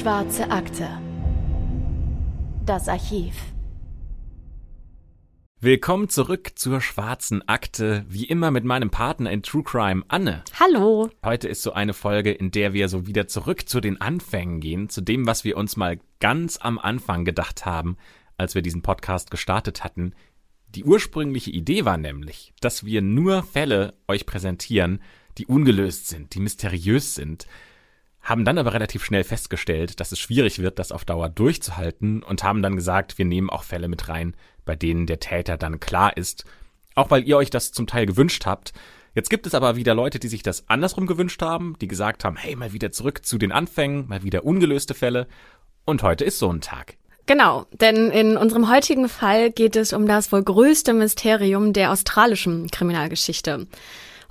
Schwarze Akte. Das Archiv. Willkommen zurück zur schwarzen Akte, wie immer mit meinem Partner in True Crime, Anne. Hallo. Heute ist so eine Folge, in der wir so wieder zurück zu den Anfängen gehen, zu dem, was wir uns mal ganz am Anfang gedacht haben, als wir diesen Podcast gestartet hatten. Die ursprüngliche Idee war nämlich, dass wir nur Fälle euch präsentieren, die ungelöst sind, die mysteriös sind, haben dann aber relativ schnell festgestellt, dass es schwierig wird, das auf Dauer durchzuhalten und haben dann gesagt, wir nehmen auch Fälle mit rein, bei denen der Täter dann klar ist, auch weil ihr euch das zum Teil gewünscht habt. Jetzt gibt es aber wieder Leute, die sich das andersrum gewünscht haben, die gesagt haben, hey, mal wieder zurück zu den Anfängen, mal wieder ungelöste Fälle. Und heute ist so ein Tag. Genau, denn in unserem heutigen Fall geht es um das wohl größte Mysterium der australischen Kriminalgeschichte.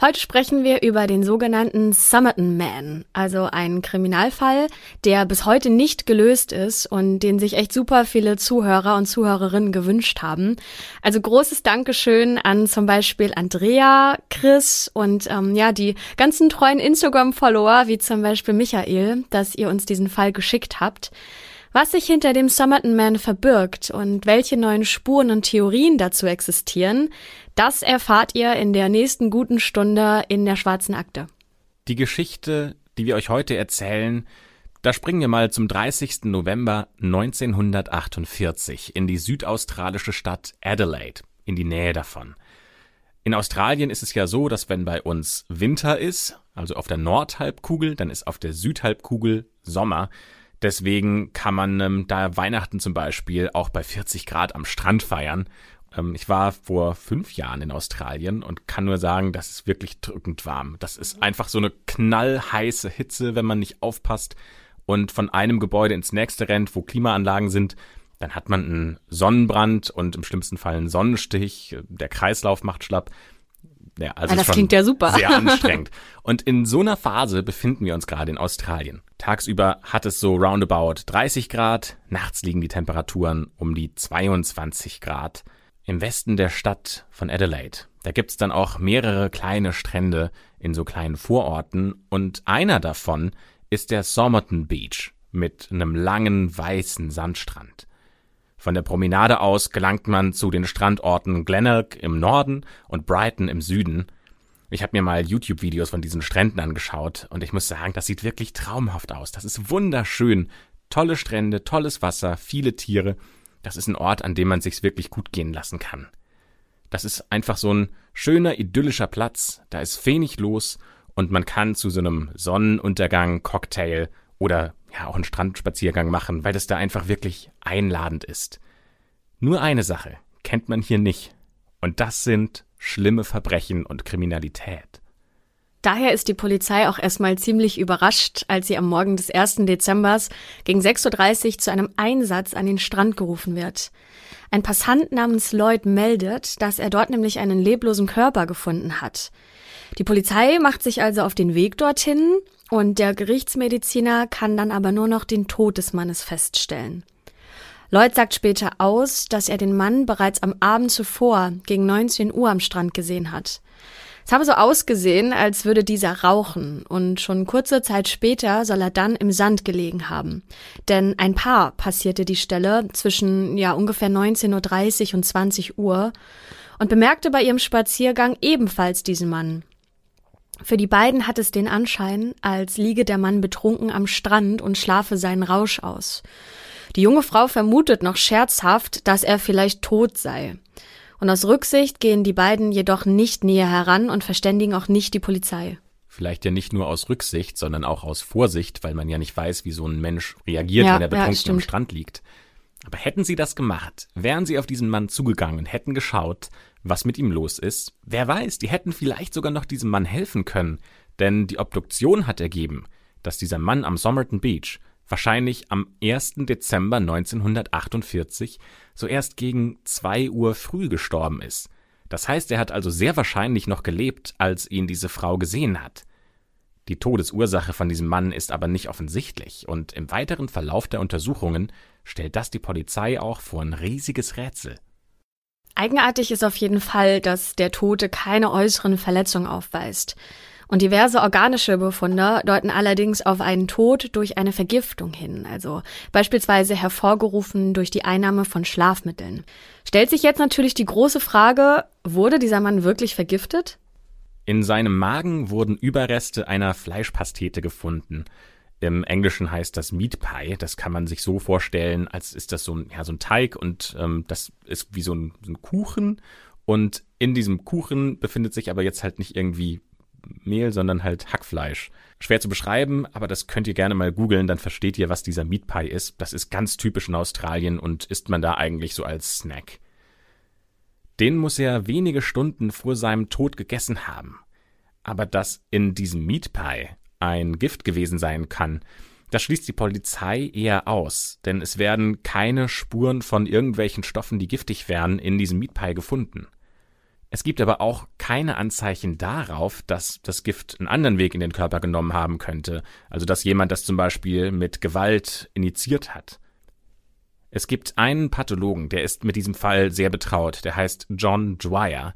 Heute sprechen wir über den sogenannten Somerton Man, also einen Kriminalfall, der bis heute nicht gelöst ist und den sich echt super viele Zuhörer und Zuhörerinnen gewünscht haben. Also großes Dankeschön an zum Beispiel Andrea, Chris und ähm, ja die ganzen treuen Instagram-Follower wie zum Beispiel Michael, dass ihr uns diesen Fall geschickt habt. Was sich hinter dem Somerton Man verbirgt und welche neuen Spuren und Theorien dazu existieren, das erfahrt ihr in der nächsten guten Stunde in der schwarzen Akte. Die Geschichte, die wir euch heute erzählen, da springen wir mal zum 30. November 1948 in die südaustralische Stadt Adelaide, in die Nähe davon. In Australien ist es ja so, dass wenn bei uns Winter ist, also auf der Nordhalbkugel, dann ist auf der Südhalbkugel Sommer. Deswegen kann man ähm, da Weihnachten zum Beispiel auch bei 40 Grad am Strand feiern. Ähm, ich war vor fünf Jahren in Australien und kann nur sagen, das ist wirklich drückend warm. Das ist einfach so eine knallheiße Hitze, wenn man nicht aufpasst und von einem Gebäude ins nächste rennt, wo Klimaanlagen sind. Dann hat man einen Sonnenbrand und im schlimmsten Fall einen Sonnenstich. Der Kreislauf macht schlapp. Ja, also ah, das klingt ja super. Sehr anstrengend. Und in so einer Phase befinden wir uns gerade in Australien. Tagsüber hat es so roundabout 30 Grad, nachts liegen die Temperaturen um die 22 Grad. Im Westen der Stadt von Adelaide, da gibt's dann auch mehrere kleine Strände in so kleinen Vororten und einer davon ist der Somerton Beach mit einem langen weißen Sandstrand. Von der Promenade aus gelangt man zu den Strandorten Glenelg im Norden und Brighton im Süden. Ich habe mir mal YouTube-Videos von diesen Stränden angeschaut und ich muss sagen, das sieht wirklich traumhaft aus. Das ist wunderschön. Tolle Strände, tolles Wasser, viele Tiere. Das ist ein Ort, an dem man sich's wirklich gut gehen lassen kann. Das ist einfach so ein schöner, idyllischer Platz. Da ist wenig los und man kann zu so einem Sonnenuntergang, Cocktail oder ja auch einen Strandspaziergang machen, weil das da einfach wirklich einladend ist. Nur eine Sache kennt man hier nicht, und das sind schlimme Verbrechen und Kriminalität. Daher ist die Polizei auch erstmal ziemlich überrascht, als sie am Morgen des 1. Dezembers gegen 6.30 Uhr zu einem Einsatz an den Strand gerufen wird. Ein Passant namens Lloyd meldet, dass er dort nämlich einen leblosen Körper gefunden hat. Die Polizei macht sich also auf den Weg dorthin und der Gerichtsmediziner kann dann aber nur noch den Tod des Mannes feststellen. Lloyd sagt später aus, dass er den Mann bereits am Abend zuvor gegen 19 Uhr am Strand gesehen hat. Es habe so ausgesehen, als würde dieser rauchen, und schon kurze Zeit später soll er dann im Sand gelegen haben. Denn ein Paar passierte die Stelle zwischen ja ungefähr 19.30 Uhr und 20 Uhr und bemerkte bei ihrem Spaziergang ebenfalls diesen Mann. Für die beiden hat es den Anschein, als liege der Mann betrunken am Strand und schlafe seinen Rausch aus. Die junge Frau vermutet noch scherzhaft, dass er vielleicht tot sei. Und aus Rücksicht gehen die beiden jedoch nicht näher heran und verständigen auch nicht die Polizei. Vielleicht ja nicht nur aus Rücksicht, sondern auch aus Vorsicht, weil man ja nicht weiß, wie so ein Mensch reagiert, ja, wenn er betrunken ja, am Strand liegt. Aber hätten sie das gemacht, wären sie auf diesen Mann zugegangen und hätten geschaut, was mit ihm los ist, wer weiß, die hätten vielleicht sogar noch diesem Mann helfen können, denn die Obduktion hat ergeben, dass dieser Mann am Somerton Beach wahrscheinlich am 1. Dezember 1948 so erst gegen zwei Uhr früh gestorben ist. Das heißt, er hat also sehr wahrscheinlich noch gelebt, als ihn diese Frau gesehen hat. Die Todesursache von diesem Mann ist aber nicht offensichtlich, und im weiteren Verlauf der Untersuchungen stellt das die Polizei auch vor ein riesiges Rätsel. Eigenartig ist auf jeden Fall, dass der Tote keine äußeren Verletzungen aufweist. Und diverse organische Befunde deuten allerdings auf einen Tod durch eine Vergiftung hin, also beispielsweise hervorgerufen durch die Einnahme von Schlafmitteln. Stellt sich jetzt natürlich die große Frage, wurde dieser Mann wirklich vergiftet? In seinem Magen wurden Überreste einer Fleischpastete gefunden. Im Englischen heißt das Meat Pie. Das kann man sich so vorstellen, als ist das so ein, ja, so ein Teig und ähm, das ist wie so ein, so ein Kuchen. Und in diesem Kuchen befindet sich aber jetzt halt nicht irgendwie Mehl, sondern halt Hackfleisch. Schwer zu beschreiben, aber das könnt ihr gerne mal googeln, dann versteht ihr, was dieser Meat Pie ist. Das ist ganz typisch in Australien und isst man da eigentlich so als Snack. Den muss er wenige Stunden vor seinem Tod gegessen haben. Aber dass in diesem Meat Pie ein Gift gewesen sein kann, das schließt die Polizei eher aus, denn es werden keine Spuren von irgendwelchen Stoffen, die giftig wären, in diesem Meat Pie gefunden. Es gibt aber auch keine Anzeichen darauf, dass das Gift einen anderen Weg in den Körper genommen haben könnte, also dass jemand das zum Beispiel mit Gewalt initiiert hat. Es gibt einen Pathologen, der ist mit diesem Fall sehr betraut, der heißt John Dwyer.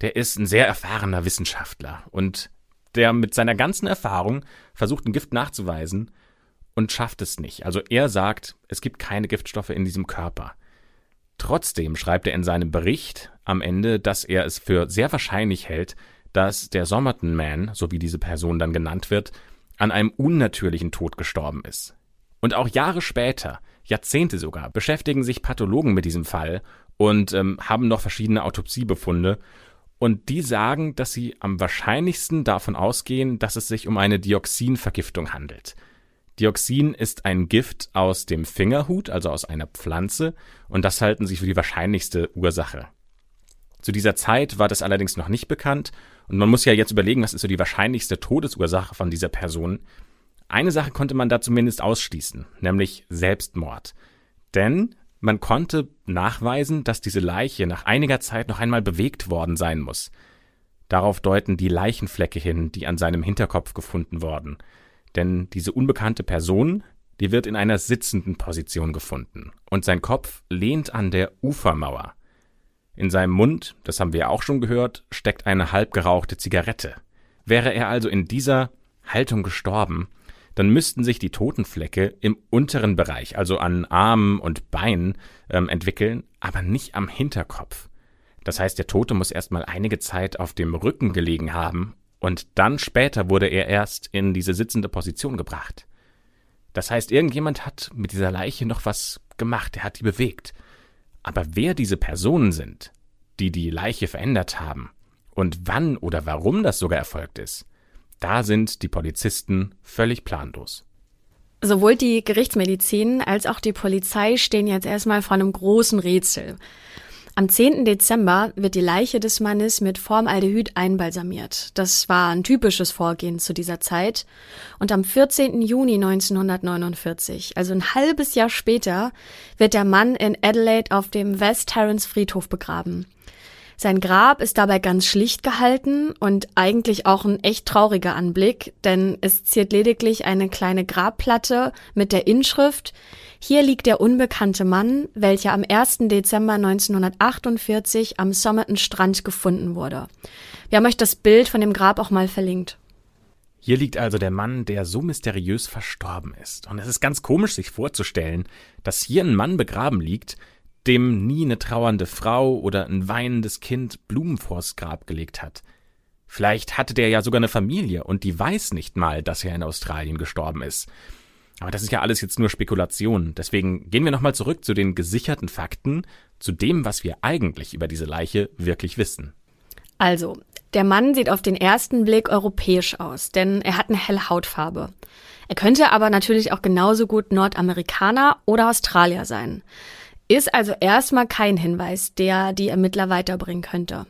Der ist ein sehr erfahrener Wissenschaftler und der mit seiner ganzen Erfahrung versucht, ein Gift nachzuweisen und schafft es nicht. Also er sagt, es gibt keine Giftstoffe in diesem Körper. Trotzdem schreibt er in seinem Bericht am Ende, dass er es für sehr wahrscheinlich hält, dass der Somerton Man, so wie diese Person dann genannt wird, an einem unnatürlichen Tod gestorben ist. Und auch Jahre später, Jahrzehnte sogar, beschäftigen sich Pathologen mit diesem Fall und ähm, haben noch verschiedene Autopsiebefunde. Und die sagen, dass sie am wahrscheinlichsten davon ausgehen, dass es sich um eine Dioxinvergiftung handelt. Dioxin ist ein Gift aus dem Fingerhut, also aus einer Pflanze, und das halten sie für die wahrscheinlichste Ursache. Zu dieser Zeit war das allerdings noch nicht bekannt, und man muss ja jetzt überlegen, was ist so die wahrscheinlichste Todesursache von dieser Person. Eine Sache konnte man da zumindest ausschließen, nämlich Selbstmord. Denn man konnte nachweisen, dass diese Leiche nach einiger Zeit noch einmal bewegt worden sein muss. Darauf deuten die Leichenflecke hin, die an seinem Hinterkopf gefunden wurden. Denn diese unbekannte Person, die wird in einer sitzenden Position gefunden und sein Kopf lehnt an der Ufermauer. In seinem Mund, das haben wir auch schon gehört, steckt eine halb gerauchte Zigarette. Wäre er also in dieser Haltung gestorben, dann müssten sich die Totenflecke im unteren Bereich, also an Armen und Beinen, ähm, entwickeln, aber nicht am Hinterkopf. Das heißt, der Tote muss erstmal einige Zeit auf dem Rücken gelegen haben und dann später wurde er erst in diese sitzende Position gebracht. Das heißt, irgendjemand hat mit dieser Leiche noch was gemacht, er hat die bewegt. Aber wer diese Personen sind, die die Leiche verändert haben und wann oder warum das sogar erfolgt ist, da sind die Polizisten völlig planlos. Sowohl die Gerichtsmedizin als auch die Polizei stehen jetzt erstmal vor einem großen Rätsel. Am 10. Dezember wird die Leiche des Mannes mit Formaldehyd einbalsamiert. Das war ein typisches Vorgehen zu dieser Zeit. Und am 14. Juni 1949, also ein halbes Jahr später, wird der Mann in Adelaide auf dem West Terrace Friedhof begraben. Sein Grab ist dabei ganz schlicht gehalten und eigentlich auch ein echt trauriger Anblick, denn es ziert lediglich eine kleine Grabplatte mit der Inschrift Hier liegt der unbekannte Mann, welcher am 1. Dezember 1948 am Somerton Strand gefunden wurde. Wir haben euch das Bild von dem Grab auch mal verlinkt. Hier liegt also der Mann, der so mysteriös verstorben ist. Und es ist ganz komisch, sich vorzustellen, dass hier ein Mann begraben liegt, dem nie eine trauernde Frau oder ein weinendes Kind Blumen vors Grab gelegt hat. Vielleicht hatte der ja sogar eine Familie und die weiß nicht mal, dass er in Australien gestorben ist. Aber das ist ja alles jetzt nur Spekulation. Deswegen gehen wir nochmal zurück zu den gesicherten Fakten, zu dem, was wir eigentlich über diese Leiche wirklich wissen. Also, der Mann sieht auf den ersten Blick europäisch aus, denn er hat eine helle Hautfarbe. Er könnte aber natürlich auch genauso gut Nordamerikaner oder Australier sein. Ist also erstmal kein Hinweis, der die Ermittler weiterbringen könnte.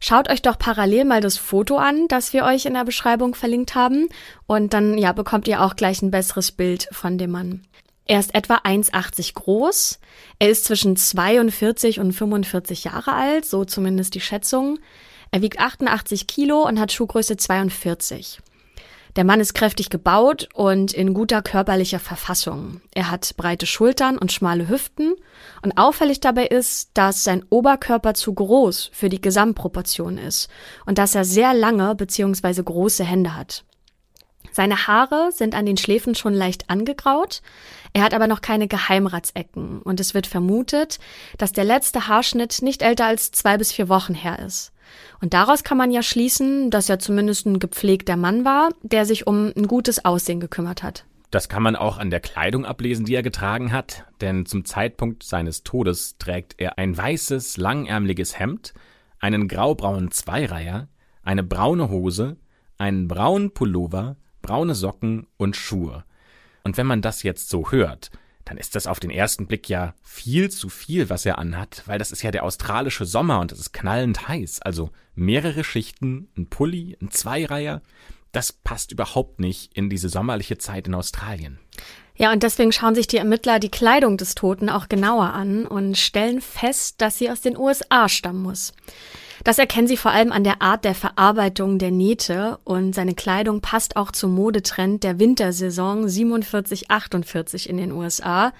Schaut euch doch parallel mal das Foto an, das wir euch in der Beschreibung verlinkt haben, und dann ja bekommt ihr auch gleich ein besseres Bild von dem Mann. Er ist etwa 1,80 groß. Er ist zwischen 42 und 45 Jahre alt, so zumindest die Schätzung. Er wiegt 88 Kilo und hat Schuhgröße 42. Der Mann ist kräftig gebaut und in guter körperlicher Verfassung. Er hat breite Schultern und schmale Hüften und auffällig dabei ist, dass sein Oberkörper zu groß für die Gesamtproportion ist und dass er sehr lange bzw. große Hände hat. Seine Haare sind an den Schläfen schon leicht angegraut, er hat aber noch keine Geheimratsecken und es wird vermutet, dass der letzte Haarschnitt nicht älter als zwei bis vier Wochen her ist. Und daraus kann man ja schließen, dass er zumindest ein gepflegter Mann war, der sich um ein gutes Aussehen gekümmert hat. Das kann man auch an der Kleidung ablesen, die er getragen hat, denn zum Zeitpunkt seines Todes trägt er ein weißes, langärmliches Hemd, einen graubraunen Zweireiher, eine braune Hose, einen braunen Pullover, braune Socken und Schuhe. Und wenn man das jetzt so hört, dann ist das auf den ersten Blick ja viel zu viel, was er anhat, weil das ist ja der australische Sommer und es ist knallend heiß. Also mehrere Schichten, ein Pulli, ein Zweireiher, das passt überhaupt nicht in diese sommerliche Zeit in Australien. Ja, und deswegen schauen sich die Ermittler die Kleidung des Toten auch genauer an und stellen fest, dass sie aus den USA stammen muss. Das erkennen sie vor allem an der Art der Verarbeitung der Nähte und seine Kleidung passt auch zum Modetrend der Wintersaison 47-48 in den USA.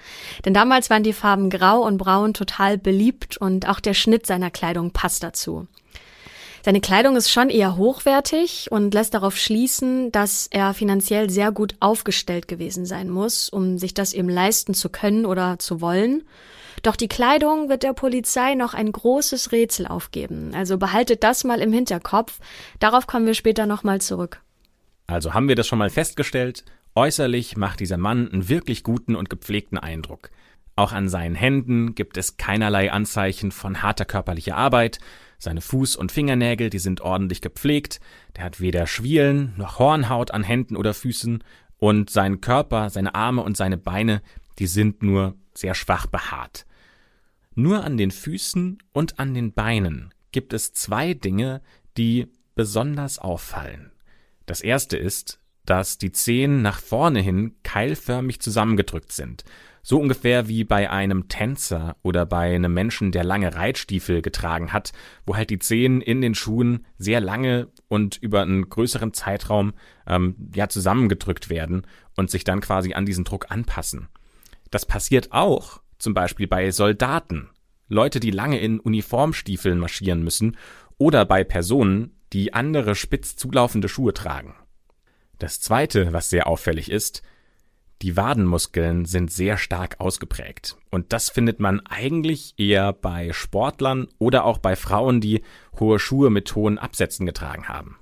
Denn damals waren die Farben Grau und Braun total beliebt und auch der Schnitt seiner Kleidung passt dazu. Seine Kleidung ist schon eher hochwertig und lässt darauf schließen, dass er finanziell sehr gut aufgestellt gewesen sein muss, um sich das eben leisten zu können oder zu wollen. Doch die Kleidung wird der Polizei noch ein großes Rätsel aufgeben. Also behaltet das mal im Hinterkopf. Darauf kommen wir später nochmal zurück. Also haben wir das schon mal festgestellt. Äußerlich macht dieser Mann einen wirklich guten und gepflegten Eindruck. Auch an seinen Händen gibt es keinerlei Anzeichen von harter körperlicher Arbeit. Seine Fuß- und Fingernägel, die sind ordentlich gepflegt. Der hat weder Schwielen noch Hornhaut an Händen oder Füßen. Und sein Körper, seine Arme und seine Beine, die sind nur sehr schwach behaart. Nur an den Füßen und an den Beinen gibt es zwei Dinge, die besonders auffallen. Das erste ist, dass die Zehen nach vorne hin keilförmig zusammengedrückt sind. So ungefähr wie bei einem Tänzer oder bei einem Menschen, der lange Reitstiefel getragen hat, wo halt die Zehen in den Schuhen sehr lange und über einen größeren Zeitraum ähm, ja zusammengedrückt werden und sich dann quasi an diesen Druck anpassen. Das passiert auch zum Beispiel bei Soldaten, Leute, die lange in Uniformstiefeln marschieren müssen oder bei Personen, die andere spitz zulaufende Schuhe tragen. Das zweite, was sehr auffällig ist, die Wadenmuskeln sind sehr stark ausgeprägt. Und das findet man eigentlich eher bei Sportlern oder auch bei Frauen, die hohe Schuhe mit hohen Absätzen getragen haben.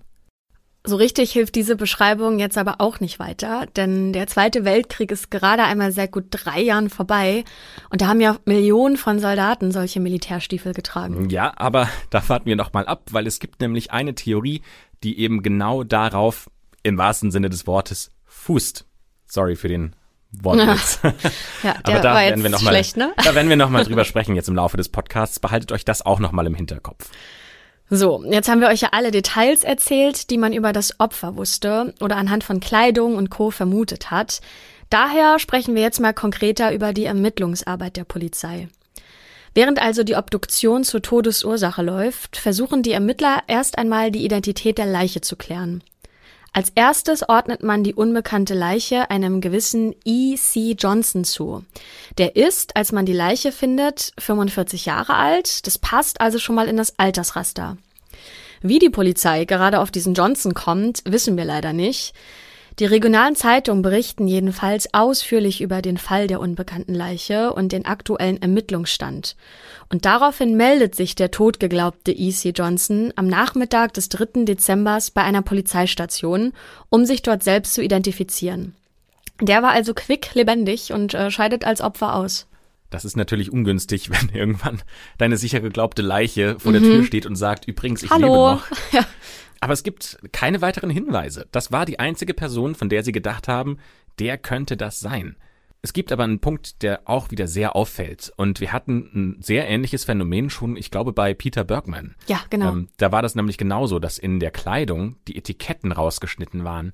So richtig hilft diese Beschreibung jetzt aber auch nicht weiter, denn der Zweite Weltkrieg ist gerade einmal seit gut drei Jahren vorbei und da haben ja Millionen von Soldaten solche Militärstiefel getragen. Ja, aber da warten wir noch mal ab, weil es gibt nämlich eine Theorie, die eben genau darauf im wahrsten Sinne des Wortes fußt. Sorry für den Wortwitz. ja, der aber da war werden wir noch mal, schlecht, ne? Da werden wir noch mal drüber sprechen jetzt im Laufe des Podcasts. Behaltet euch das auch noch mal im Hinterkopf. So, jetzt haben wir euch ja alle Details erzählt, die man über das Opfer wusste oder anhand von Kleidung und Co. vermutet hat. Daher sprechen wir jetzt mal konkreter über die Ermittlungsarbeit der Polizei. Während also die Obduktion zur Todesursache läuft, versuchen die Ermittler erst einmal die Identität der Leiche zu klären. Als erstes ordnet man die unbekannte Leiche einem gewissen E. C. Johnson zu. Der ist, als man die Leiche findet, 45 Jahre alt. Das passt also schon mal in das Altersraster. Wie die Polizei gerade auf diesen Johnson kommt, wissen wir leider nicht. Die regionalen Zeitungen berichten jedenfalls ausführlich über den Fall der unbekannten Leiche und den aktuellen Ermittlungsstand. Und daraufhin meldet sich der totgeglaubte E.C. Johnson am Nachmittag des 3. Dezembers bei einer Polizeistation, um sich dort selbst zu identifizieren. Der war also quick lebendig und äh, scheidet als Opfer aus. Das ist natürlich ungünstig, wenn irgendwann deine sicher geglaubte Leiche vor mhm. der Tür steht und sagt, übrigens, ich Hallo. lebe noch. Ja. Aber es gibt keine weiteren Hinweise. Das war die einzige Person, von der sie gedacht haben, der könnte das sein. Es gibt aber einen Punkt, der auch wieder sehr auffällt. Und wir hatten ein sehr ähnliches Phänomen schon, ich glaube, bei Peter Bergman. Ja, genau. Ähm, da war das nämlich genauso, dass in der Kleidung die Etiketten rausgeschnitten waren.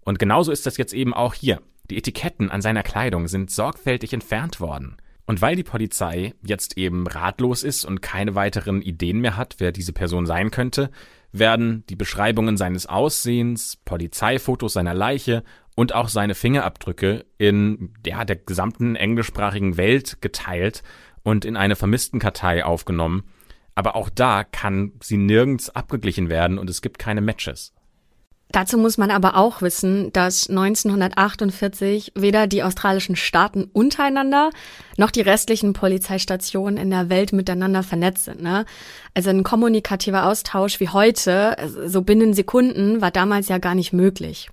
Und genauso ist das jetzt eben auch hier. Die Etiketten an seiner Kleidung sind sorgfältig entfernt worden. Und weil die Polizei jetzt eben ratlos ist und keine weiteren Ideen mehr hat, wer diese Person sein könnte, werden die Beschreibungen seines Aussehens, Polizeifotos seiner Leiche und auch seine Fingerabdrücke in ja, der gesamten englischsprachigen Welt geteilt und in eine Vermisstenkartei aufgenommen. Aber auch da kann sie nirgends abgeglichen werden und es gibt keine Matches. Dazu muss man aber auch wissen, dass 1948 weder die australischen Staaten untereinander noch die restlichen Polizeistationen in der Welt miteinander vernetzt sind. Ne? Also ein kommunikativer Austausch wie heute, so binnen Sekunden, war damals ja gar nicht möglich.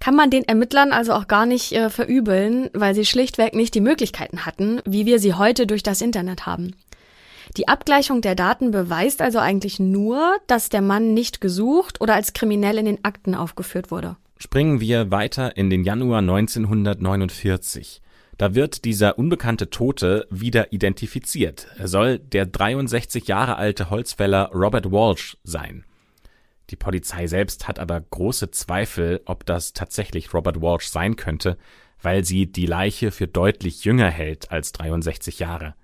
Kann man den Ermittlern also auch gar nicht äh, verübeln, weil sie schlichtweg nicht die Möglichkeiten hatten, wie wir sie heute durch das Internet haben. Die Abgleichung der Daten beweist also eigentlich nur, dass der Mann nicht gesucht oder als kriminell in den Akten aufgeführt wurde. Springen wir weiter in den Januar 1949. Da wird dieser unbekannte Tote wieder identifiziert. Er soll der 63 Jahre alte Holzfäller Robert Walsh sein. Die Polizei selbst hat aber große Zweifel, ob das tatsächlich Robert Walsh sein könnte, weil sie die Leiche für deutlich jünger hält als 63 Jahre.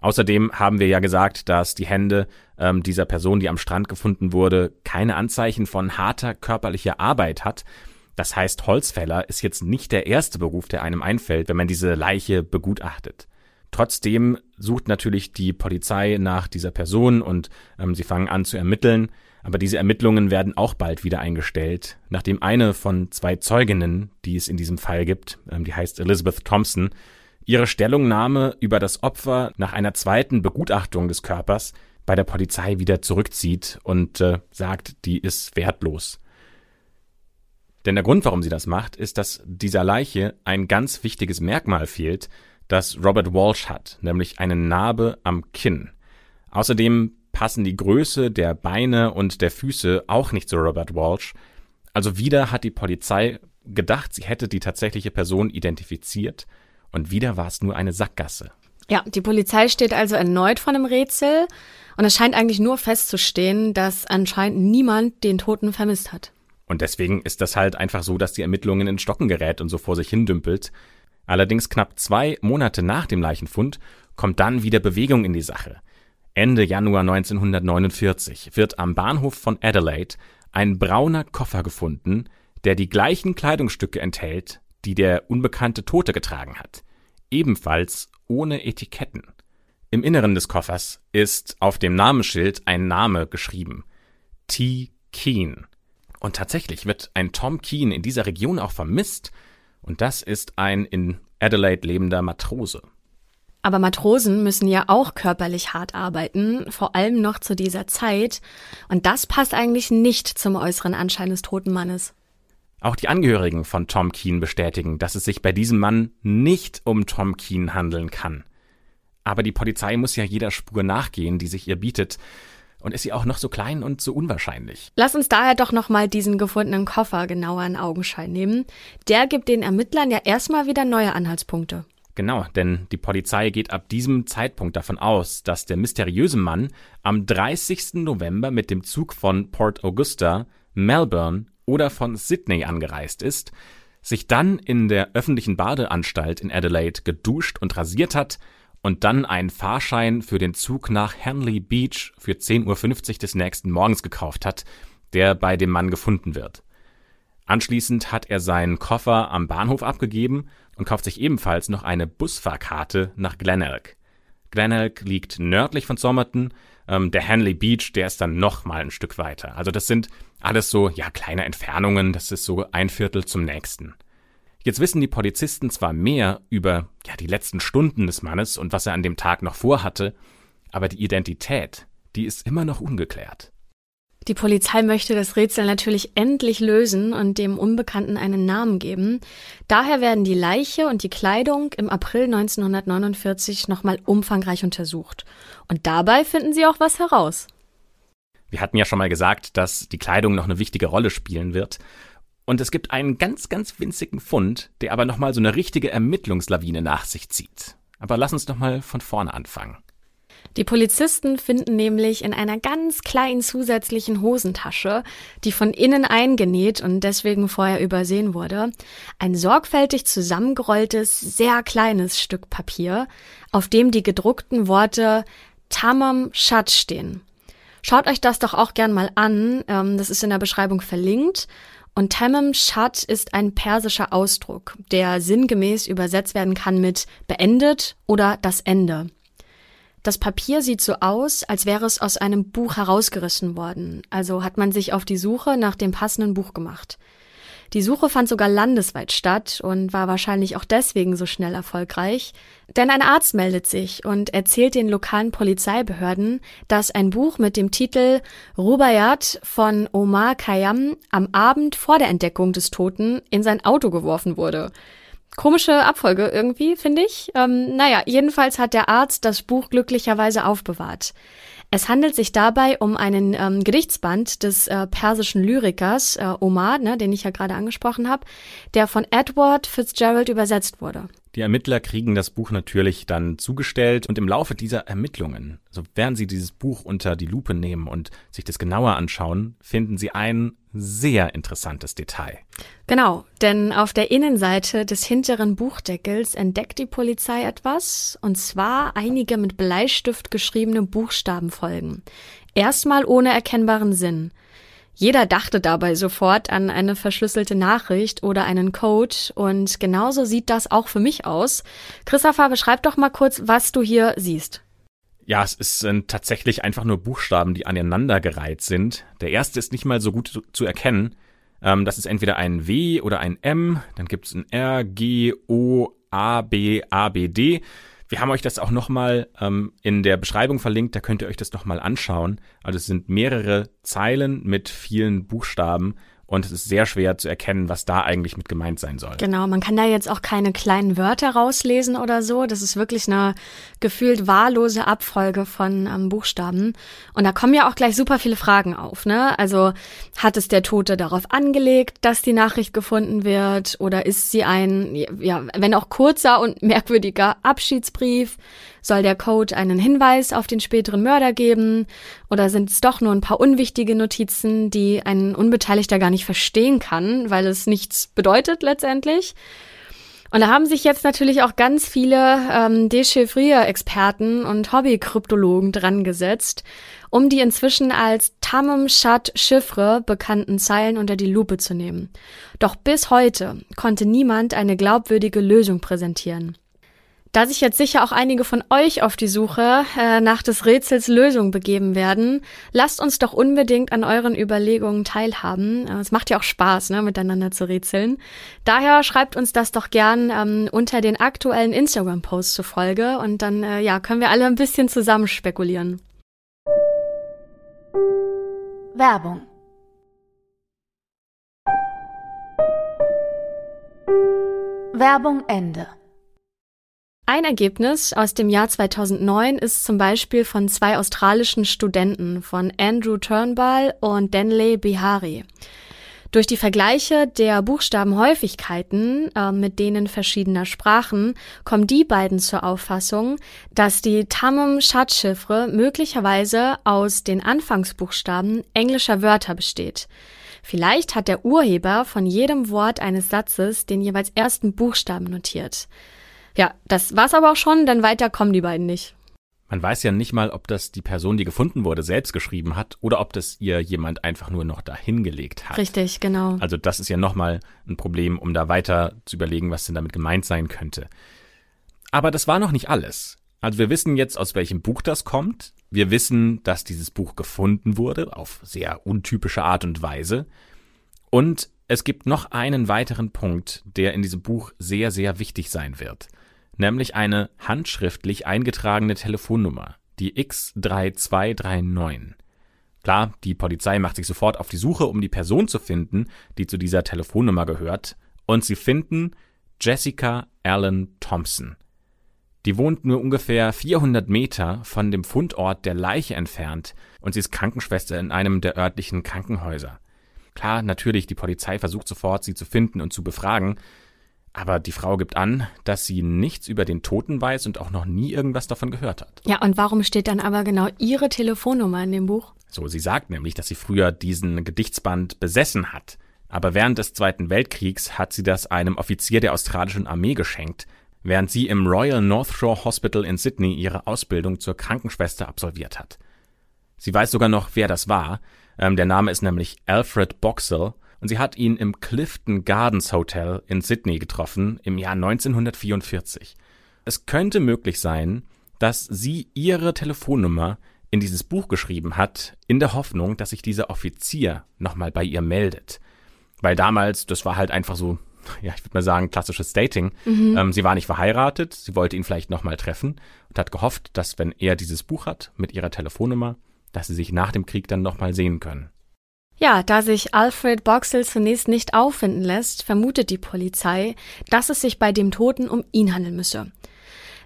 Außerdem haben wir ja gesagt, dass die Hände ähm, dieser Person, die am Strand gefunden wurde, keine Anzeichen von harter körperlicher Arbeit hat. Das heißt, Holzfäller ist jetzt nicht der erste Beruf, der einem einfällt, wenn man diese Leiche begutachtet. Trotzdem sucht natürlich die Polizei nach dieser Person und ähm, sie fangen an zu ermitteln. Aber diese Ermittlungen werden auch bald wieder eingestellt, nachdem eine von zwei Zeuginnen, die es in diesem Fall gibt, ähm, die heißt Elizabeth Thompson, ihre Stellungnahme über das Opfer nach einer zweiten Begutachtung des Körpers bei der Polizei wieder zurückzieht und äh, sagt, die ist wertlos. Denn der Grund, warum sie das macht, ist, dass dieser Leiche ein ganz wichtiges Merkmal fehlt, das Robert Walsh hat, nämlich eine Narbe am Kinn. Außerdem passen die Größe der Beine und der Füße auch nicht zu Robert Walsh. Also wieder hat die Polizei gedacht, sie hätte die tatsächliche Person identifiziert, und wieder war es nur eine Sackgasse. Ja, die Polizei steht also erneut vor einem Rätsel und es scheint eigentlich nur festzustehen, dass anscheinend niemand den Toten vermisst hat. Und deswegen ist das halt einfach so, dass die Ermittlungen in Stocken gerät und so vor sich hin dümpelt. Allerdings knapp zwei Monate nach dem Leichenfund kommt dann wieder Bewegung in die Sache. Ende Januar 1949 wird am Bahnhof von Adelaide ein brauner Koffer gefunden, der die gleichen Kleidungsstücke enthält, die der unbekannte Tote getragen hat, ebenfalls ohne Etiketten. Im Inneren des Koffers ist auf dem Namensschild ein Name geschrieben. T. Keen. Und tatsächlich wird ein Tom Keen in dieser Region auch vermisst, und das ist ein in Adelaide lebender Matrose. Aber Matrosen müssen ja auch körperlich hart arbeiten, vor allem noch zu dieser Zeit, und das passt eigentlich nicht zum äußeren Anschein des toten Mannes. Auch die Angehörigen von Tom Keen bestätigen, dass es sich bei diesem Mann nicht um Tom Keen handeln kann. Aber die Polizei muss ja jeder Spur nachgehen, die sich ihr bietet. Und ist sie auch noch so klein und so unwahrscheinlich? Lass uns daher doch nochmal diesen gefundenen Koffer genauer in Augenschein nehmen. Der gibt den Ermittlern ja erstmal wieder neue Anhaltspunkte. Genau, denn die Polizei geht ab diesem Zeitpunkt davon aus, dass der mysteriöse Mann am 30. November mit dem Zug von Port Augusta, Melbourne oder von Sydney angereist ist, sich dann in der öffentlichen Badeanstalt in Adelaide geduscht und rasiert hat und dann einen Fahrschein für den Zug nach Henley Beach für 10.50 Uhr des nächsten Morgens gekauft hat, der bei dem Mann gefunden wird. Anschließend hat er seinen Koffer am Bahnhof abgegeben und kauft sich ebenfalls noch eine Busfahrkarte nach Glenelg. Glenelg liegt nördlich von Somerton ähm, der Hanley Beach, der ist dann noch mal ein Stück weiter. Also das sind alles so, ja, kleine Entfernungen. Das ist so ein Viertel zum nächsten. Jetzt wissen die Polizisten zwar mehr über, ja, die letzten Stunden des Mannes und was er an dem Tag noch vorhatte, aber die Identität, die ist immer noch ungeklärt. Die Polizei möchte das Rätsel natürlich endlich lösen und dem Unbekannten einen Namen geben. Daher werden die Leiche und die Kleidung im April 1949 nochmal umfangreich untersucht. Und dabei finden sie auch was heraus. Wir hatten ja schon mal gesagt, dass die Kleidung noch eine wichtige Rolle spielen wird. Und es gibt einen ganz, ganz winzigen Fund, der aber nochmal so eine richtige Ermittlungslawine nach sich zieht. Aber lass uns doch mal von vorne anfangen. Die Polizisten finden nämlich in einer ganz kleinen zusätzlichen Hosentasche, die von innen eingenäht und deswegen vorher übersehen wurde, ein sorgfältig zusammengerolltes, sehr kleines Stück Papier, auf dem die gedruckten Worte Tamam Shad stehen. Schaut euch das doch auch gern mal an, ähm, das ist in der Beschreibung verlinkt. Und Tamam Shad ist ein persischer Ausdruck, der sinngemäß übersetzt werden kann mit beendet oder das Ende. Das Papier sieht so aus, als wäre es aus einem Buch herausgerissen worden, also hat man sich auf die Suche nach dem passenden Buch gemacht. Die Suche fand sogar landesweit statt und war wahrscheinlich auch deswegen so schnell erfolgreich, denn ein Arzt meldet sich und erzählt den lokalen Polizeibehörden, dass ein Buch mit dem Titel Rubaiyat von Omar Khayyam am Abend vor der Entdeckung des Toten in sein Auto geworfen wurde. Komische Abfolge irgendwie, finde ich. Ähm, naja, jedenfalls hat der Arzt das Buch glücklicherweise aufbewahrt. Es handelt sich dabei um einen ähm, Gedichtsband des äh, persischen Lyrikers äh, Omar, ne, den ich ja gerade angesprochen habe, der von Edward Fitzgerald übersetzt wurde. Die Ermittler kriegen das Buch natürlich dann zugestellt und im Laufe dieser Ermittlungen, während sie dieses Buch unter die Lupe nehmen und sich das genauer anschauen, finden sie ein sehr interessantes Detail. Genau, denn auf der Innenseite des hinteren Buchdeckels entdeckt die Polizei etwas, und zwar einige mit Bleistift geschriebene Buchstabenfolgen. Erstmal ohne erkennbaren Sinn. Jeder dachte dabei sofort an eine verschlüsselte Nachricht oder einen Code und genauso sieht das auch für mich aus. Christopher, beschreib doch mal kurz, was du hier siehst. Ja, es sind tatsächlich einfach nur Buchstaben, die aneinandergereiht sind. Der erste ist nicht mal so gut zu, zu erkennen. Ähm, das ist entweder ein W oder ein M, dann gibt es ein R, G, O, A, B, A, B, D. Wir haben euch das auch nochmal ähm, in der Beschreibung verlinkt, da könnt ihr euch das nochmal anschauen. Also es sind mehrere Zeilen mit vielen Buchstaben und es ist sehr schwer zu erkennen, was da eigentlich mit gemeint sein soll. Genau, man kann da jetzt auch keine kleinen Wörter rauslesen oder so. Das ist wirklich eine gefühlt wahllose Abfolge von ähm, Buchstaben. Und da kommen ja auch gleich super viele Fragen auf. Ne? Also hat es der Tote darauf angelegt, dass die Nachricht gefunden wird? Oder ist sie ein, ja, wenn auch kurzer und merkwürdiger Abschiedsbrief? Soll der Code einen Hinweis auf den späteren Mörder geben? Oder sind es doch nur ein paar unwichtige Notizen, die ein Unbeteiligter gar nicht verstehen kann, weil es nichts bedeutet letztendlich? Und da haben sich jetzt natürlich auch ganz viele ähm, Dechiffrier-Experten und Hobby-Kryptologen dran gesetzt, um die inzwischen als Tamam Shad Chiffre bekannten Zeilen unter die Lupe zu nehmen. Doch bis heute konnte niemand eine glaubwürdige Lösung präsentieren. Da sich jetzt sicher auch einige von euch auf die Suche äh, nach des Rätsels Lösung begeben werden, lasst uns doch unbedingt an euren Überlegungen teilhaben. Äh, es macht ja auch Spaß, ne, miteinander zu rätseln. Daher schreibt uns das doch gern ähm, unter den aktuellen Instagram-Posts zur Folge und dann äh, ja, können wir alle ein bisschen zusammen spekulieren. Werbung Werbung Ende ein Ergebnis aus dem Jahr 2009 ist zum Beispiel von zwei australischen Studenten von Andrew Turnbull und Denley Bihari. Durch die Vergleiche der Buchstabenhäufigkeiten äh, mit denen verschiedener Sprachen kommen die beiden zur Auffassung, dass die Tamam Shad Chiffre möglicherweise aus den Anfangsbuchstaben englischer Wörter besteht. Vielleicht hat der Urheber von jedem Wort eines Satzes den jeweils ersten Buchstaben notiert. Ja, das war's aber auch schon, denn weiter kommen die beiden nicht. Man weiß ja nicht mal, ob das die Person, die gefunden wurde, selbst geschrieben hat oder ob das ihr jemand einfach nur noch dahingelegt hat. Richtig, genau. Also das ist ja nochmal ein Problem, um da weiter zu überlegen, was denn damit gemeint sein könnte. Aber das war noch nicht alles. Also wir wissen jetzt, aus welchem Buch das kommt. Wir wissen, dass dieses Buch gefunden wurde, auf sehr untypische Art und Weise. Und es gibt noch einen weiteren Punkt, der in diesem Buch sehr, sehr wichtig sein wird nämlich eine handschriftlich eingetragene Telefonnummer, die X3239. Klar, die Polizei macht sich sofort auf die Suche, um die Person zu finden, die zu dieser Telefonnummer gehört, und sie finden Jessica Allen Thompson. Die wohnt nur ungefähr 400 Meter von dem Fundort der Leiche entfernt und sie ist Krankenschwester in einem der örtlichen Krankenhäuser. Klar, natürlich, die Polizei versucht sofort, sie zu finden und zu befragen, Aber die Frau gibt an, dass sie nichts über den Toten weiß und auch noch nie irgendwas davon gehört hat. Ja, und warum steht dann aber genau ihre Telefonnummer in dem Buch? So, sie sagt nämlich, dass sie früher diesen Gedichtsband besessen hat. Aber während des Zweiten Weltkriegs hat sie das einem Offizier der australischen Armee geschenkt, während sie im Royal North Shore Hospital in Sydney ihre Ausbildung zur Krankenschwester absolviert hat. Sie weiß sogar noch, wer das war. Ähm, der Name ist nämlich Alfred Boxall und sie hat ihn im Clifton Gardens Hotel in Sydney getroffen im Jahr 1944. Es könnte möglich sein, dass sie ihre Telefonnummer in dieses Buch geschrieben hat, in der Hoffnung, dass sich dieser Offizier nochmal bei ihr meldet. Weil damals, das war halt einfach so, ja, ich würde mal sagen, klassisches Dating. Mhm. Ähm, sie war nicht verheiratet, sie wollte ihn vielleicht nochmal treffen und hat gehofft, dass wenn er dieses Buch hat mit ihrer Telefonnummer, dass sie sich nach dem Krieg dann nochmal sehen können. Ja, da sich Alfred Boxell zunächst nicht auffinden lässt, vermutet die Polizei, dass es sich bei dem Toten um ihn handeln müsse.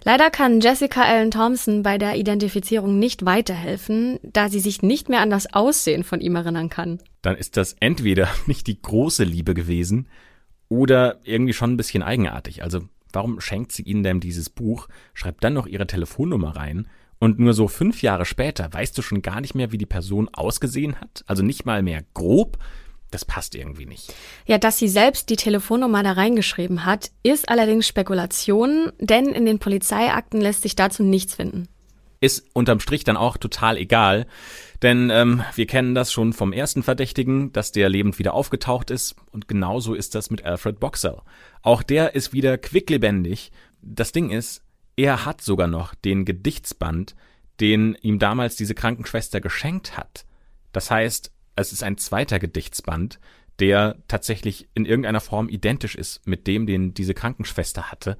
Leider kann Jessica Allen Thompson bei der Identifizierung nicht weiterhelfen, da sie sich nicht mehr an das Aussehen von ihm erinnern kann. Dann ist das entweder nicht die große Liebe gewesen oder irgendwie schon ein bisschen eigenartig. Also warum schenkt sie ihnen denn dieses Buch, schreibt dann noch ihre Telefonnummer rein und nur so fünf Jahre später weißt du schon gar nicht mehr, wie die Person ausgesehen hat? Also nicht mal mehr grob, das passt irgendwie nicht. Ja, dass sie selbst die Telefonnummer da reingeschrieben hat, ist allerdings Spekulation, denn in den Polizeiakten lässt sich dazu nichts finden. Ist unterm Strich dann auch total egal, denn ähm, wir kennen das schon vom ersten Verdächtigen, dass der lebend wieder aufgetaucht ist und genauso ist das mit Alfred Boxell. Auch der ist wieder quicklebendig. Das Ding ist, er hat sogar noch den Gedichtsband, den ihm damals diese Krankenschwester geschenkt hat. Das heißt, es ist ein zweiter Gedichtsband, der tatsächlich in irgendeiner Form identisch ist mit dem, den diese Krankenschwester hatte.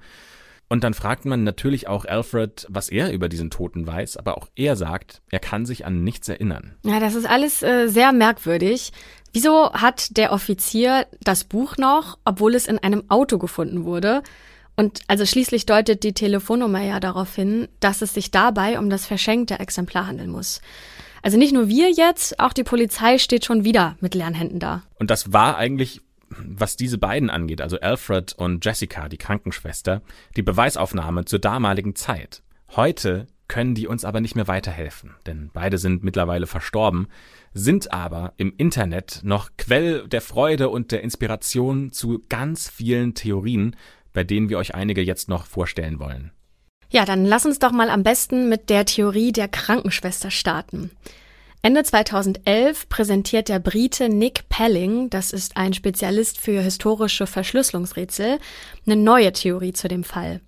Und dann fragt man natürlich auch Alfred, was er über diesen Toten weiß, aber auch er sagt, er kann sich an nichts erinnern. Ja, das ist alles äh, sehr merkwürdig. Wieso hat der Offizier das Buch noch, obwohl es in einem Auto gefunden wurde? Und also schließlich deutet die Telefonnummer ja darauf hin, dass es sich dabei um das verschenkte Exemplar handeln muss. Also nicht nur wir jetzt, auch die Polizei steht schon wieder mit leeren Händen da. Und das war eigentlich, was diese beiden angeht, also Alfred und Jessica, die Krankenschwester, die Beweisaufnahme zur damaligen Zeit. Heute können die uns aber nicht mehr weiterhelfen, denn beide sind mittlerweile verstorben, sind aber im Internet noch Quell der Freude und der Inspiration zu ganz vielen Theorien, bei denen wir euch einige jetzt noch vorstellen wollen. Ja, dann lass uns doch mal am besten mit der Theorie der Krankenschwester starten. Ende 2011 präsentiert der Brite Nick Pelling, das ist ein Spezialist für historische Verschlüsselungsrätsel, eine neue Theorie zu dem Fall.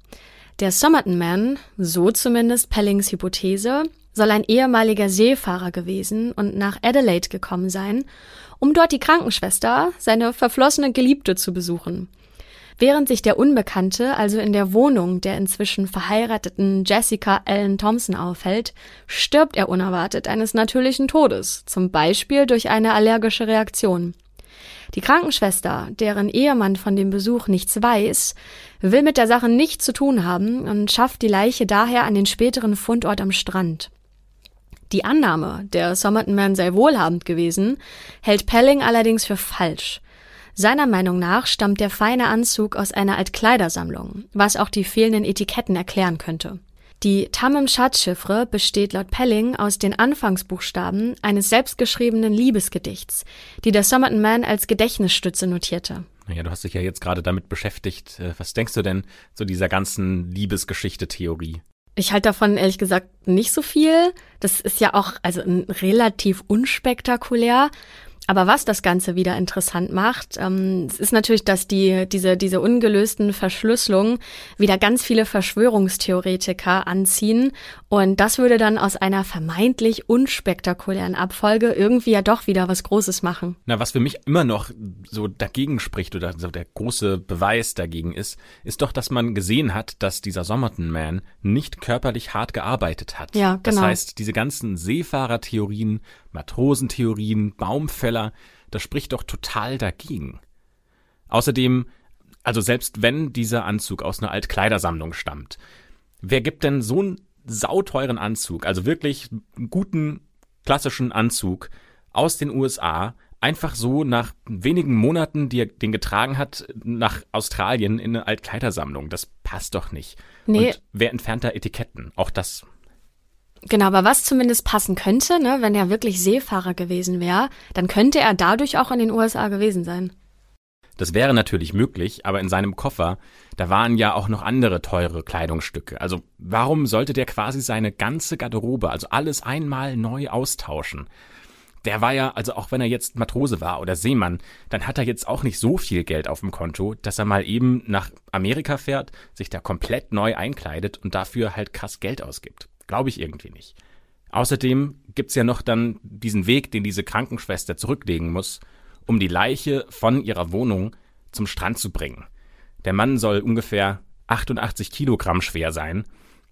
Der Somerton Man, so zumindest Pellings Hypothese, soll ein ehemaliger Seefahrer gewesen und nach Adelaide gekommen sein, um dort die Krankenschwester, seine verflossene Geliebte, zu besuchen. Während sich der Unbekannte also in der Wohnung der inzwischen verheirateten Jessica Ellen Thompson aufhält, stirbt er unerwartet eines natürlichen Todes, zum Beispiel durch eine allergische Reaktion. Die Krankenschwester, deren Ehemann von dem Besuch nichts weiß, will mit der Sache nichts zu tun haben und schafft die Leiche daher an den späteren Fundort am Strand. Die Annahme, der Somerton Man sei wohlhabend gewesen, hält Pelling allerdings für falsch. Seiner Meinung nach stammt der feine Anzug aus einer Altkleidersammlung, was auch die fehlenden Etiketten erklären könnte. Die Tamim Shad-Chiffre besteht laut Pelling aus den Anfangsbuchstaben eines selbstgeschriebenen Liebesgedichts, die der Somerton Man als Gedächtnisstütze notierte. Naja, du hast dich ja jetzt gerade damit beschäftigt. Äh, was denkst du denn zu dieser ganzen Liebesgeschichte-Theorie? Ich halte davon ehrlich gesagt nicht so viel. Das ist ja auch also relativ unspektakulär. Aber was das Ganze wieder interessant macht, ähm, ist natürlich, dass die, diese, diese ungelösten Verschlüsselungen wieder ganz viele Verschwörungstheoretiker anziehen. Und das würde dann aus einer vermeintlich unspektakulären Abfolge irgendwie ja doch wieder was Großes machen. Na, was für mich immer noch so dagegen spricht oder so der große Beweis dagegen ist, ist doch, dass man gesehen hat, dass dieser Somerton Man nicht körperlich hart gearbeitet hat. Ja, genau. Das heißt, diese ganzen Seefahrertheorien, Matrosentheorien, Baumfäller, das spricht doch total dagegen. Außerdem, also selbst wenn dieser Anzug aus einer Altkleidersammlung stammt, wer gibt denn so einen sauteuren Anzug, also wirklich einen guten klassischen Anzug aus den USA einfach so nach wenigen Monaten, die er den getragen hat, nach Australien in eine Altkleidersammlung. Das passt doch nicht. Nee. Und wer entfernt da Etiketten? Auch das. Genau, aber was zumindest passen könnte, ne, wenn er wirklich Seefahrer gewesen wäre, dann könnte er dadurch auch in den USA gewesen sein. Das wäre natürlich möglich, aber in seinem Koffer, da waren ja auch noch andere teure Kleidungsstücke. Also warum sollte der quasi seine ganze Garderobe, also alles einmal neu austauschen? Der war ja, also auch wenn er jetzt Matrose war oder Seemann, dann hat er jetzt auch nicht so viel Geld auf dem Konto, dass er mal eben nach Amerika fährt, sich da komplett neu einkleidet und dafür halt krass Geld ausgibt. Glaube ich irgendwie nicht. Außerdem gibt's ja noch dann diesen Weg, den diese Krankenschwester zurücklegen muss, um die Leiche von ihrer Wohnung zum Strand zu bringen. Der Mann soll ungefähr 88 Kilogramm schwer sein.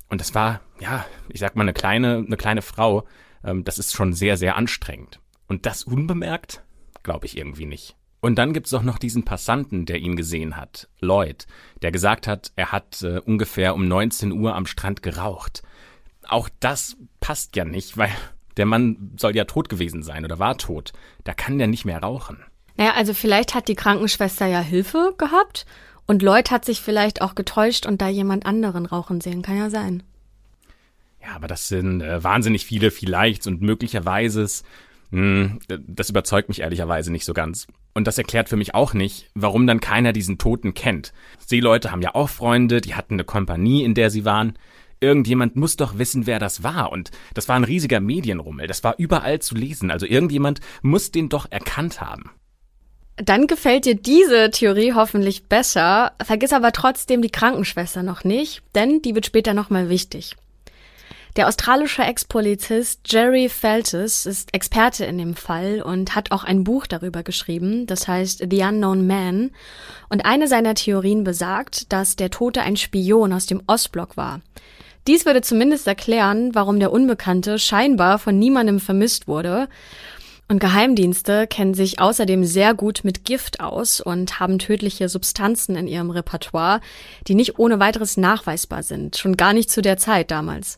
Und das war, ja, ich sag mal, eine kleine, eine kleine Frau. Ähm, das ist schon sehr, sehr anstrengend. Und das unbemerkt? Glaube ich irgendwie nicht. Und dann gibt's auch noch diesen Passanten, der ihn gesehen hat, Lloyd, der gesagt hat, er hat äh, ungefähr um 19 Uhr am Strand geraucht. Auch das passt ja nicht, weil der Mann soll ja tot gewesen sein oder war tot. Da kann der nicht mehr rauchen. Naja, also vielleicht hat die Krankenschwester ja Hilfe gehabt und Lloyd hat sich vielleicht auch getäuscht und da jemand anderen rauchen sehen. Kann ja sein. Ja, aber das sind äh, wahnsinnig viele vielleicht und möglicherweise. Mh, hm, das überzeugt mich ehrlicherweise nicht so ganz. Und das erklärt für mich auch nicht, warum dann keiner diesen Toten kennt. Seeleute haben ja auch Freunde, die hatten eine Kompanie, in der sie waren. Irgendjemand muss doch wissen, wer das war. Und das war ein riesiger Medienrummel. Das war überall zu lesen. Also irgendjemand muss den doch erkannt haben. Dann gefällt dir diese Theorie hoffentlich besser. Vergiss aber trotzdem die Krankenschwester noch nicht, denn die wird später nochmal wichtig. Der australische Ex-Polizist Jerry Feltes ist Experte in dem Fall und hat auch ein Buch darüber geschrieben, das heißt The Unknown Man. Und eine seiner Theorien besagt, dass der Tote ein Spion aus dem Ostblock war. Dies würde zumindest erklären, warum der Unbekannte scheinbar von niemandem vermisst wurde. Und Geheimdienste kennen sich außerdem sehr gut mit Gift aus und haben tödliche Substanzen in ihrem Repertoire, die nicht ohne weiteres nachweisbar sind, schon gar nicht zu der Zeit damals.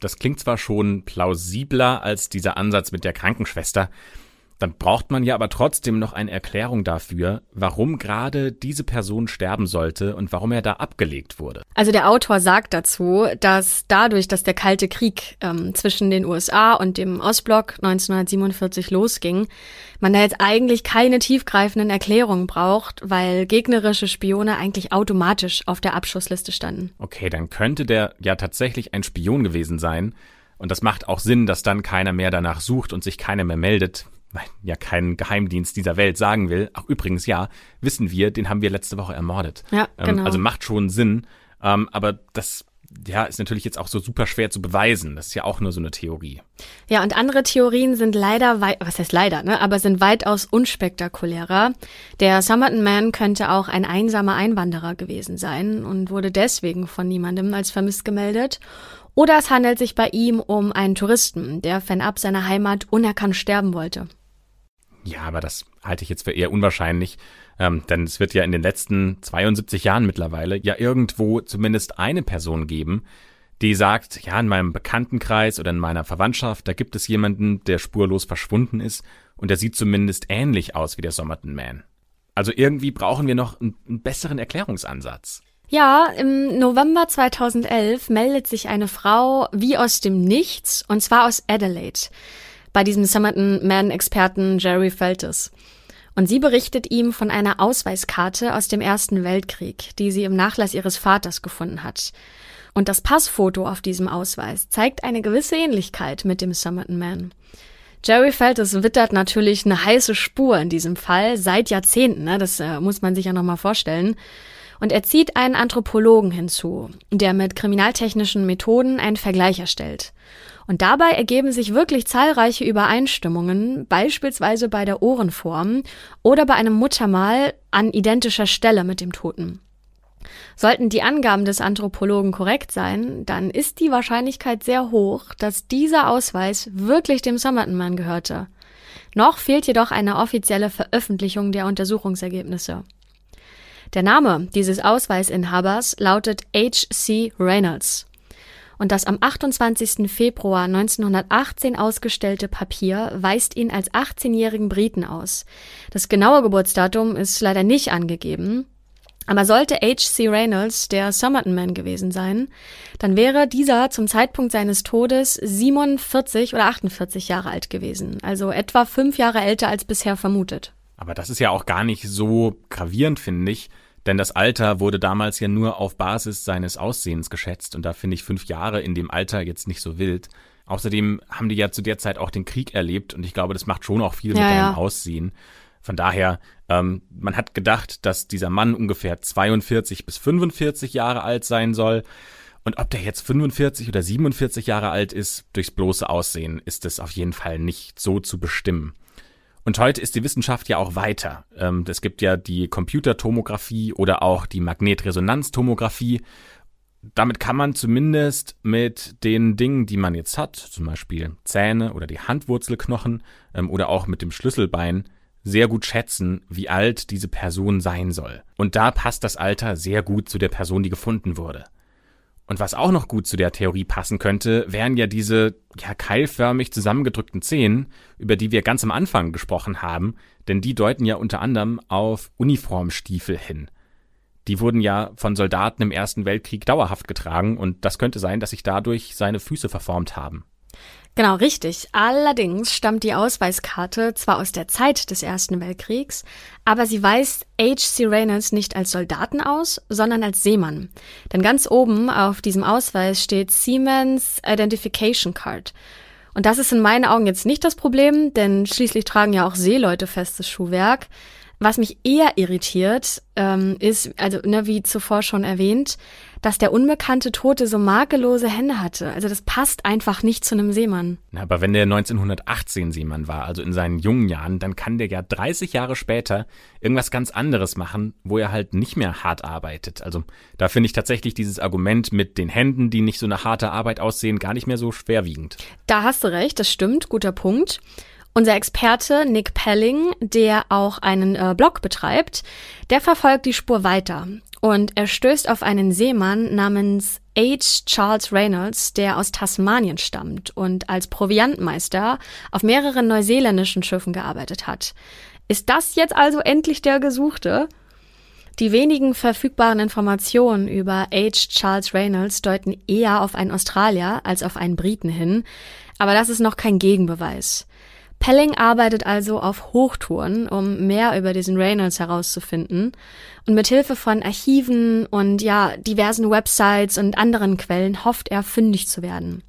Das klingt zwar schon plausibler als dieser Ansatz mit der Krankenschwester, dann braucht man ja aber trotzdem noch eine Erklärung dafür, warum gerade diese Person sterben sollte und warum er da abgelegt wurde. Also der Autor sagt dazu, dass dadurch, dass der Kalte Krieg ähm, zwischen den USA und dem Ostblock 1947 losging, man da jetzt eigentlich keine tiefgreifenden Erklärungen braucht, weil gegnerische Spione eigentlich automatisch auf der Abschussliste standen. Okay, dann könnte der ja tatsächlich ein Spion gewesen sein. Und das macht auch Sinn, dass dann keiner mehr danach sucht und sich keiner mehr meldet, ja kein Geheimdienst dieser Welt sagen will, ach übrigens ja, wissen wir, den haben wir letzte Woche ermordet. Ja, ähm, genau. also macht schon Sinn, ähm, aber das ja, ist natürlich jetzt auch so super schwer zu beweisen. Das ist ja auch nur so eine Theorie. Ja, und andere Theorien sind leider, was heißt leider, ne, aber sind weitaus unspektakulärer. Der Somerton Man könnte auch ein einsamer Einwanderer gewesen sein und wurde deswegen von niemandem als vermisst gemeldet. Oder es handelt sich bei ihm um einen Touristen, der fernab seiner Heimat unerkannt sterben wollte. Ja, aber das halte ich jetzt für eher unwahrscheinlich, ähm, denn es wird ja in den letzten 72 Jahren mittlerweile ja irgendwo zumindest eine Person geben, die sagt, ja, in meinem Bekanntenkreis oder in meiner Verwandtschaft, da gibt es jemanden, der spurlos verschwunden ist und der sieht zumindest ähnlich aus wie der Somerton Man. Also irgendwie brauchen wir noch einen, einen besseren Erklärungsansatz. Ja, im November 2011 meldet sich eine Frau wie aus dem Nichts, und zwar aus Adelaide bei diesem Somerton Man-Experten Jerry Feltes. Und sie berichtet ihm von einer Ausweiskarte aus dem Ersten Weltkrieg, die sie im Nachlass ihres Vaters gefunden hat. Und das Passfoto auf diesem Ausweis zeigt eine gewisse Ähnlichkeit mit dem Somerton Man. Jerry Feltes wittert natürlich eine heiße Spur in diesem Fall seit Jahrzehnten, ne? das äh, muss man sich ja nochmal vorstellen. Und er zieht einen Anthropologen hinzu, der mit kriminaltechnischen Methoden einen Vergleich erstellt. Und dabei ergeben sich wirklich zahlreiche Übereinstimmungen, beispielsweise bei der Ohrenform oder bei einem Muttermal an identischer Stelle mit dem Toten. Sollten die Angaben des Anthropologen korrekt sein, dann ist die Wahrscheinlichkeit sehr hoch, dass dieser Ausweis wirklich dem Somerton-Mann gehörte. Noch fehlt jedoch eine offizielle Veröffentlichung der Untersuchungsergebnisse. Der Name dieses Ausweisinhabers lautet H.C. Reynolds. Und das am 28. Februar 1918 ausgestellte Papier weist ihn als 18-jährigen Briten aus. Das genaue Geburtsdatum ist leider nicht angegeben. Aber sollte H.C. Reynolds der Somerton Man gewesen sein, dann wäre dieser zum Zeitpunkt seines Todes 47 oder 48 Jahre alt gewesen, also etwa fünf Jahre älter als bisher vermutet. Aber das ist ja auch gar nicht so gravierend, finde ich, denn das Alter wurde damals ja nur auf Basis seines Aussehens geschätzt und da finde ich fünf Jahre in dem Alter jetzt nicht so wild. Außerdem haben die ja zu der Zeit auch den Krieg erlebt und ich glaube, das macht schon auch viel ja, mit deinem ja. Aussehen. Von daher, ähm, man hat gedacht, dass dieser Mann ungefähr 42 bis 45 Jahre alt sein soll. Und ob der jetzt 45 oder 47 Jahre alt ist, durchs bloße Aussehen, ist es auf jeden Fall nicht so zu bestimmen. Und heute ist die Wissenschaft ja auch weiter. Ähm, es gibt ja die Computertomographie oder auch die Magnetresonanztomographie. Damit kann man zumindest mit den Dingen, die man jetzt hat, zum Beispiel Zähne oder die Handwurzelknochen ähm, oder auch mit dem Schlüsselbein, sehr gut schätzen, wie alt diese Person sein soll. Und da passt das Alter sehr gut zu der Person, die gefunden wurde. Und was auch noch gut zu der Theorie passen könnte, wären ja diese ja, keilförmig zusammengedrückten Zehen, über die wir ganz am Anfang gesprochen haben, denn die deuten ja unter anderem auf Uniformstiefel hin. Die wurden ja von Soldaten im Ersten Weltkrieg dauerhaft getragen und das könnte sein, dass sich dadurch seine Füße verformt haben. Genau, richtig. Allerdings stammt die Ausweiskarte zwar aus der Zeit des Ersten Weltkriegs, aber sie weist H.C. Reynolds nicht als Soldaten aus, sondern als Seemann. Denn ganz oben auf diesem Ausweis steht Seaman's Identification Card. Und das ist in meinen Augen jetzt nicht das Problem, denn schließlich tragen ja auch Seeleute festes Schuhwerk. Was mich eher irritiert, ähm, ist, also ne, wie zuvor schon erwähnt, dass der unbekannte Tote so makellose Hände hatte. Also das passt einfach nicht zu einem Seemann. Na, aber wenn der 1918 Seemann war, also in seinen jungen Jahren, dann kann der ja 30 Jahre später irgendwas ganz anderes machen, wo er halt nicht mehr hart arbeitet. Also da finde ich tatsächlich dieses Argument mit den Händen, die nicht so eine harte Arbeit aussehen, gar nicht mehr so schwerwiegend. Da hast du recht, das stimmt, guter Punkt. Unser Experte Nick Pelling, der auch einen äh, Blog betreibt, der verfolgt die Spur weiter und er stößt auf einen Seemann namens H. Charles Reynolds, der aus Tasmanien stammt und als Proviantmeister auf mehreren neuseeländischen Schiffen gearbeitet hat. Ist das jetzt also endlich der Gesuchte? Die wenigen verfügbaren Informationen über H. Charles Reynolds deuten eher auf einen Australier als auf einen Briten hin, aber das ist noch kein Gegenbeweis. Pelling arbeitet also auf Hochtouren, um mehr über diesen Reynolds herauszufinden. Und mit Hilfe von Archiven und ja, diversen Websites und anderen Quellen hofft er, fündig zu werden.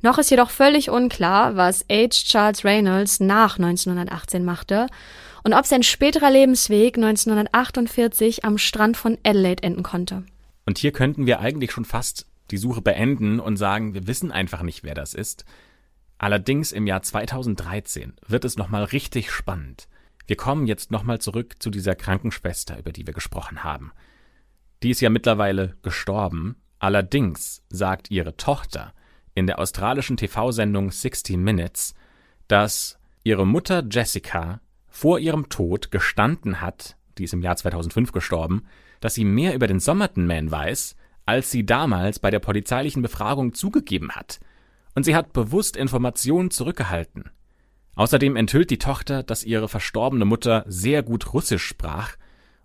Noch ist jedoch völlig unklar, was H. Charles Reynolds nach 1918 machte und ob sein späterer Lebensweg 1948 am Strand von Adelaide enden konnte. Und hier könnten wir eigentlich schon fast die Suche beenden und sagen, wir wissen einfach nicht, wer das ist. Allerdings im Jahr 2013 wird es nochmal richtig spannend. Wir kommen jetzt nochmal zurück zu dieser Krankenschwester, über die wir gesprochen haben. Die ist ja mittlerweile gestorben. Allerdings sagt ihre Tochter in der australischen TV-Sendung 60 Minutes, dass ihre Mutter Jessica vor ihrem Tod gestanden hat, die ist im Jahr 2005 gestorben, dass sie mehr über den Somerton Man weiß, als sie damals bei der polizeilichen Befragung zugegeben hat – und sie hat bewusst Informationen zurückgehalten. Außerdem enthüllt die Tochter, dass ihre verstorbene Mutter sehr gut Russisch sprach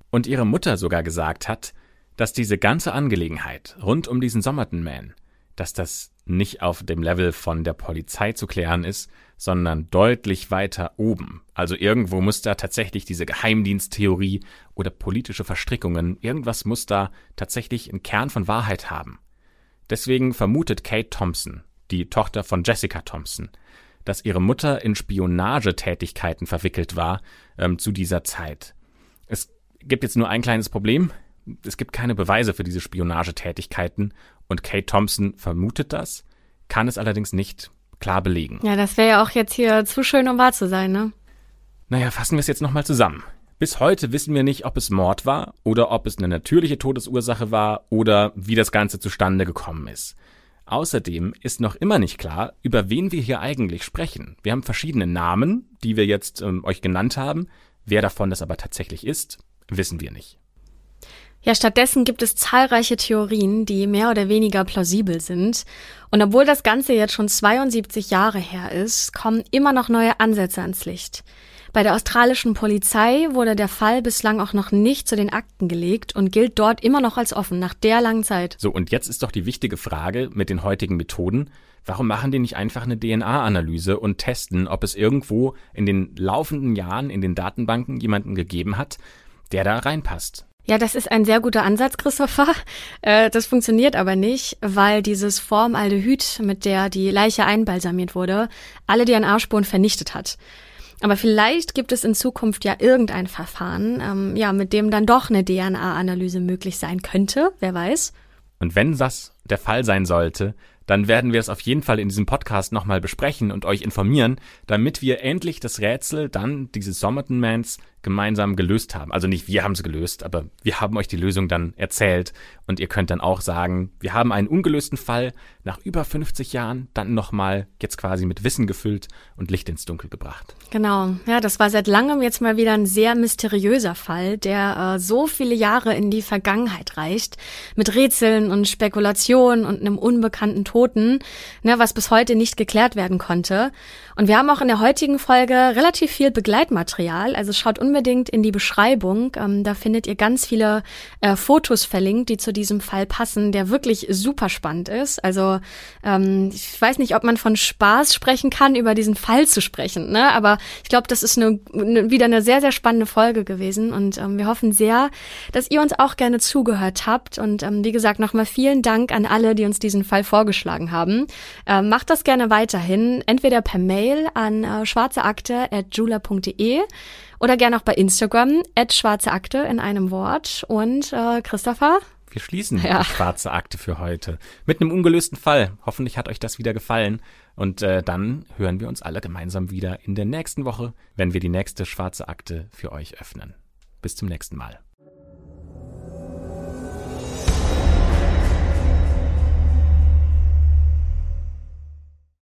und ihre Mutter sogar gesagt hat, dass diese ganze Angelegenheit rund um diesen Somerton Man, dass das nicht auf dem Level von der Polizei zu klären ist, sondern deutlich weiter oben. Also irgendwo muss da tatsächlich diese Geheimdiensttheorie oder politische Verstrickungen, irgendwas muss da tatsächlich einen Kern von Wahrheit haben. Deswegen vermutet Kate Thompson, die Tochter von Jessica Thompson, dass ihre Mutter in Spionagetätigkeiten verwickelt war ähm, zu dieser Zeit. Es gibt jetzt nur ein kleines Problem. Es gibt keine Beweise für diese Spionagetätigkeiten und Kate Thompson vermutet das, kann es allerdings nicht klar belegen. Ja, das wäre ja auch jetzt hier zu schön, um wahr zu sein, ne? Naja, fassen wir es jetzt nochmal zusammen. Bis heute wissen wir nicht, ob es Mord war oder ob es eine natürliche Todesursache war oder wie das Ganze zustande gekommen ist. Außerdem ist noch immer nicht klar, über wen wir hier eigentlich sprechen. Wir haben verschiedene Namen, die wir jetzt ähm, euch genannt haben. Wer davon das aber tatsächlich ist, wissen wir nicht. Ja, stattdessen gibt es zahlreiche Theorien, die mehr oder weniger plausibel sind. Und obwohl das Ganze jetzt schon 72 Jahre her ist, kommen immer noch neue Ansätze ans Licht. Bei der australischen Polizei wurde der Fall bislang auch noch nicht zu den Akten gelegt und gilt dort immer noch als offen nach der langen Zeit. So, und jetzt ist doch die wichtige Frage mit den heutigen Methoden, warum machen die nicht einfach eine DNA-Analyse und testen, ob es irgendwo in den laufenden Jahren in den Datenbanken jemanden gegeben hat, der da reinpasst? Ja, das ist ein sehr guter Ansatz, Christopher. Äh, das funktioniert aber nicht, weil dieses Formaldehyd, mit der die Leiche einbalsamiert wurde, alle DNA-Spuren vernichtet hat. Aber vielleicht gibt es in Zukunft ja irgendein Verfahren, ähm, ja, mit dem dann doch eine DNA-Analyse möglich sein könnte, wer weiß. Und wenn das der Fall sein sollte, dann werden wir es auf jeden Fall in diesem Podcast nochmal besprechen und euch informieren, damit wir endlich das Rätsel dann dieses Somerton Mans gemeinsam gelöst haben. Also nicht wir haben es gelöst, aber wir haben euch die Lösung dann erzählt und ihr könnt dann auch sagen, wir haben einen ungelösten Fall nach über 50 Jahren dann nochmal jetzt quasi mit Wissen gefüllt und Licht ins Dunkel gebracht. Genau, ja, das war seit langem jetzt mal wieder ein sehr mysteriöser Fall, der äh, so viele Jahre in die Vergangenheit reicht, mit Rätseln und Spekulationen und einem unbekannten Toten, ne, was bis heute nicht geklärt werden konnte. Und wir haben auch in der heutigen Folge relativ viel Begleitmaterial, also schaut unbedingt in die Beschreibung. Ähm, da findet ihr ganz viele äh, Fotos verlinkt, die zu diesem Fall passen, der wirklich super spannend ist. Also ähm, ich weiß nicht, ob man von Spaß sprechen kann, über diesen Fall zu sprechen, ne? aber ich glaube, das ist eine, eine, wieder eine sehr, sehr spannende Folge gewesen und ähm, wir hoffen sehr, dass ihr uns auch gerne zugehört habt. Und ähm, wie gesagt, nochmal vielen Dank an alle, die uns diesen Fall vorgeschlagen haben. Ähm, macht das gerne weiterhin, entweder per Mail an äh, schwarzeakte.jula.de oder gerne auch bei Instagram, at schwarze Akte in einem Wort. Und äh, Christopher? Wir schließen ja. die schwarze Akte für heute mit einem ungelösten Fall. Hoffentlich hat euch das wieder gefallen. Und äh, dann hören wir uns alle gemeinsam wieder in der nächsten Woche, wenn wir die nächste schwarze Akte für euch öffnen. Bis zum nächsten Mal.